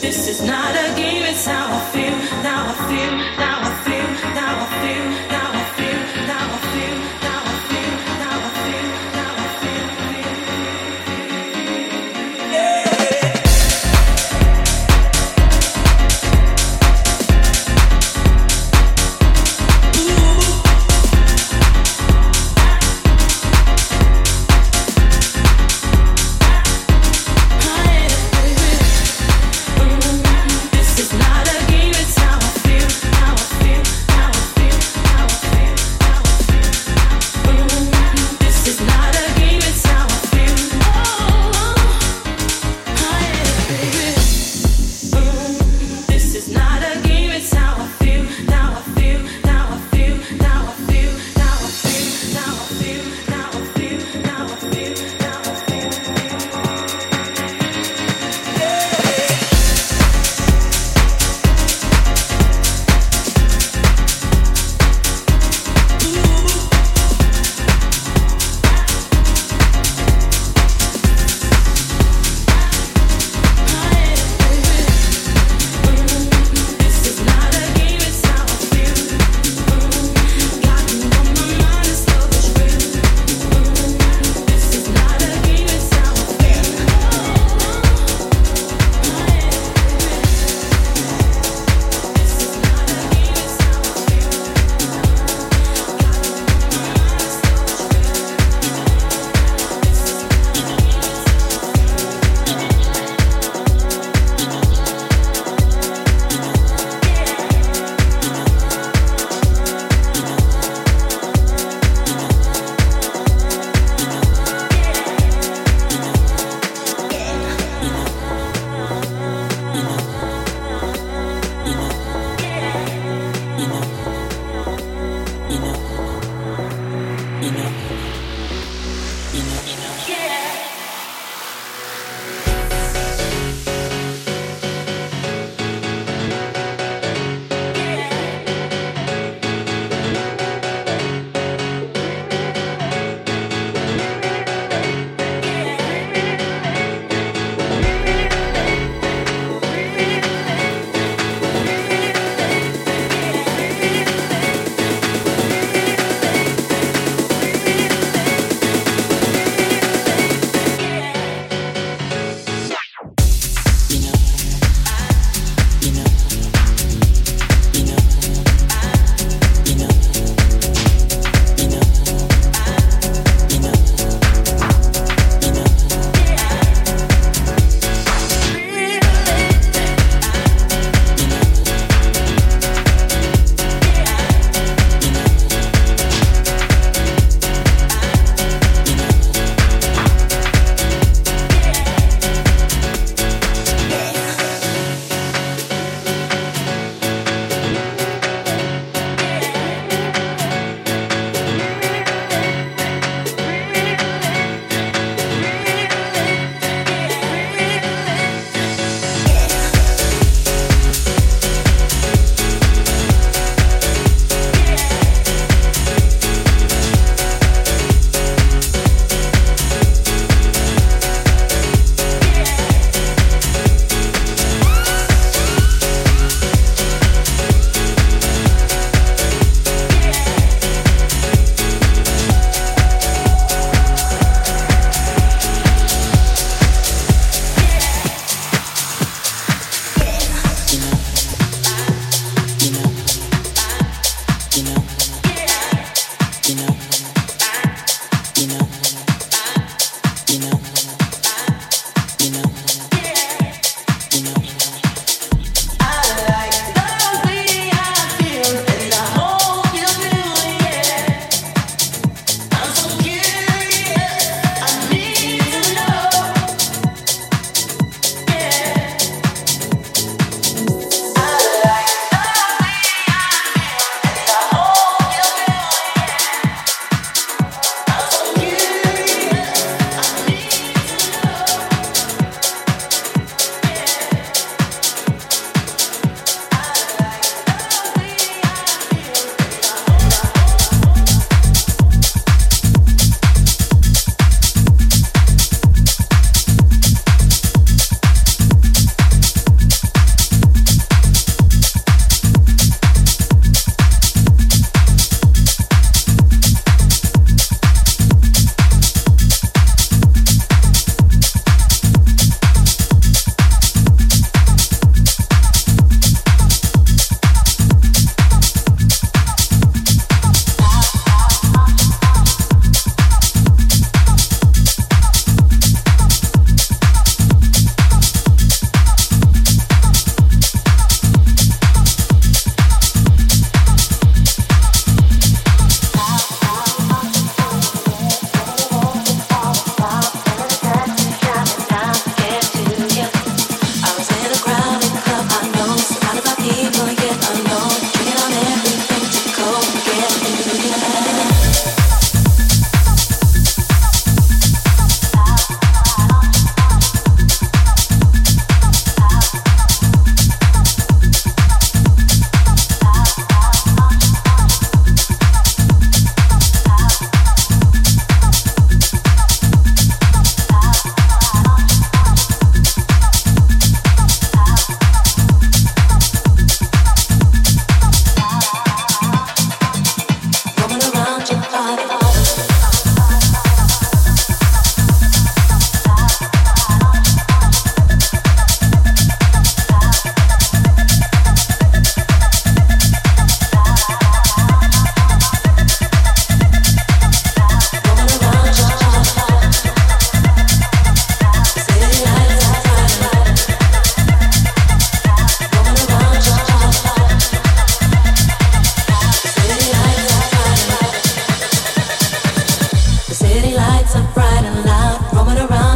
This is not a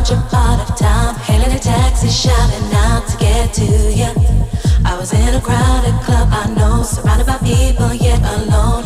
larger part of. Hailing a taxi, shouting out to get to you. I was in a crowded club, I know, surrounded by people, yet alone.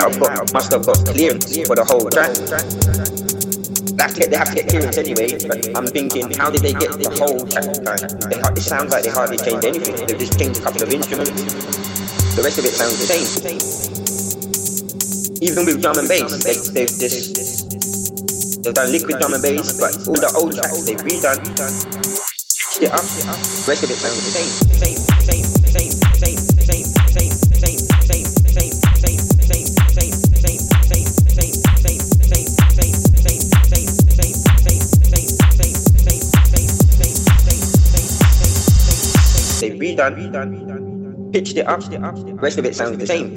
Have got, must have got clearance for the whole track. That's get, they have to get clearance anyway. But I'm thinking, how did they get the whole track? They, it sounds like they hardly changed anything. They just changed a couple of instruments. The rest of it sounds the same. Even with drum and bass, they, they've just they've done liquid drum and bass, but all the old tracks they've redone, it up. The rest of it sounds the same, Pitched pitch it up, rest of it sounds the same.